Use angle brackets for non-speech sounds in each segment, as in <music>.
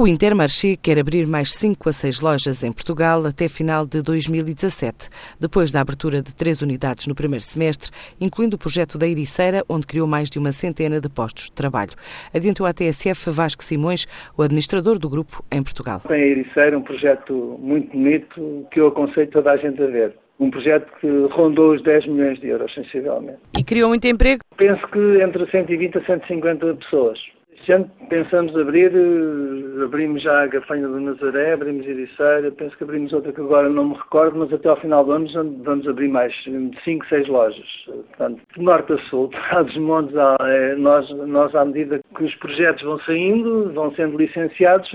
O Intermarché quer abrir mais 5 a 6 lojas em Portugal até final de 2017, depois da abertura de três unidades no primeiro semestre, incluindo o projeto da Ericeira, onde criou mais de uma centena de postos de trabalho. Adiantou à TSF Vasco Simões, o administrador do grupo em Portugal. Tem a Ericeira um projeto muito bonito que eu aconselho toda a gente a ver. Um projeto que rondou os 10 milhões de euros, sensivelmente. E criou muito emprego? Penso que entre 120 a 150 pessoas. Este ano pensamos abrir, eh, abrimos já a Gafanha do Nazaré, abrimos Ericeira, penso que abrimos outra que agora não me recordo, mas até ao final do ano vamos abrir mais 5, 6 lojas. Portanto, de norte a sul, <laughs> dos montes, eh, nós, nós à medida que os projetos vão saindo, vão sendo licenciados,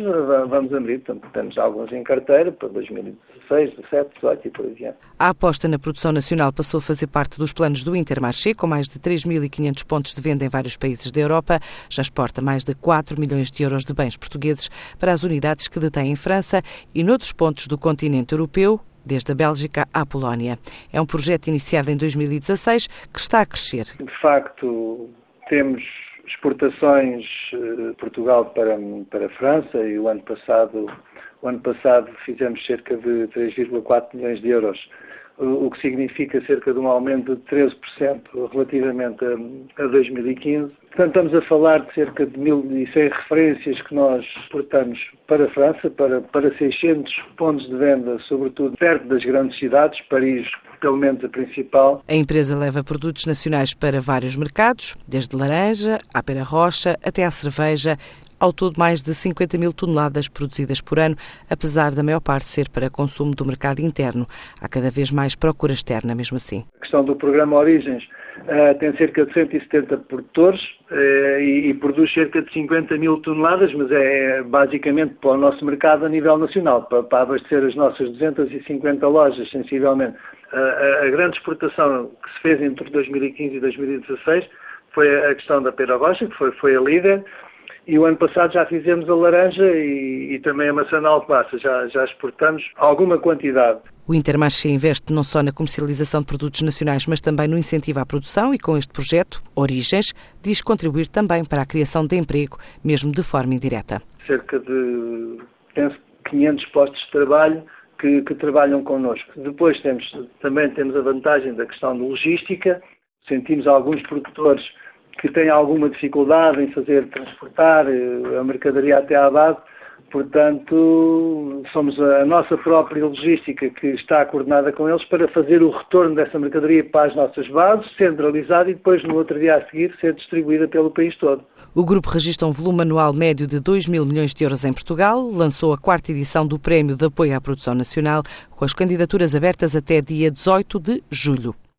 vamos abrir. Portanto, temos alguns em carteira para 2016, 17, 18 e por aí adiante. A aposta na produção nacional passou a fazer parte dos planos do Intermarché, com mais de 3.500 pontos de venda em vários países da Europa. Já exporta mais mais de 4 milhões de euros de bens portugueses para as unidades que detém em França e noutros pontos do continente europeu, desde a Bélgica à Polónia. É um projeto iniciado em 2016 que está a crescer. De facto, temos exportações de eh, Portugal para, para a França e o ano passado, o ano passado fizemos cerca de 3,4 milhões de euros o que significa cerca de um aumento de 13% relativamente a, a 2015. Portanto, estamos a falar de cerca de 1.100 referências que nós exportamos para a França, para, para 600 pontos de venda, sobretudo perto das grandes cidades, Paris, pelo menos a principal. A empresa leva produtos nacionais para vários mercados, desde laranja à pera rocha até à cerveja ao todo, mais de 50 mil toneladas produzidas por ano, apesar da maior parte ser para consumo do mercado interno. Há cada vez mais procura externa, mesmo assim. A questão do programa Origens uh, tem cerca de 170 produtores uh, e, e, produz cerca de 50 mil toneladas, mas é basicamente para o nosso mercado a nível nacional, para, para abastecer as nossas 250 lojas, sensivelmente. Uh, a grande exportação que se fez entre 2015 e 2016 foi a questão da pera rocha, que foi, foi a líder, e o ano passado já fizemos a laranja e, e também a maçã na alcobaça. Já, já exportamos alguma quantidade. O Intermarché investe não só na comercialização de produtos nacionais, mas também no incentivo à produção e com este projeto, Origens, diz contribuir também para a criação de emprego, mesmo de forma indireta. Cerca de, penso, 500 postos de trabalho que, que trabalham connosco. Depois temos, também temos a vantagem da questão de logística. Sentimos alguns produtores que têm alguma dificuldade em fazer transportar eh, a mercadoria até à base. Portanto, somos a nossa própria logística que está coordenada com eles para fazer o retorno dessa mercadoria para as nossas bases, centralizada e depois no outro dia a seguir ser distribuída pelo país todo. O grupo registra um volume anual médio de 2 mil milhões de euros em Portugal, lançou a quarta edição do Prémio de Apoio à Produção Nacional, com as candidaturas abertas até dia 18 de julho.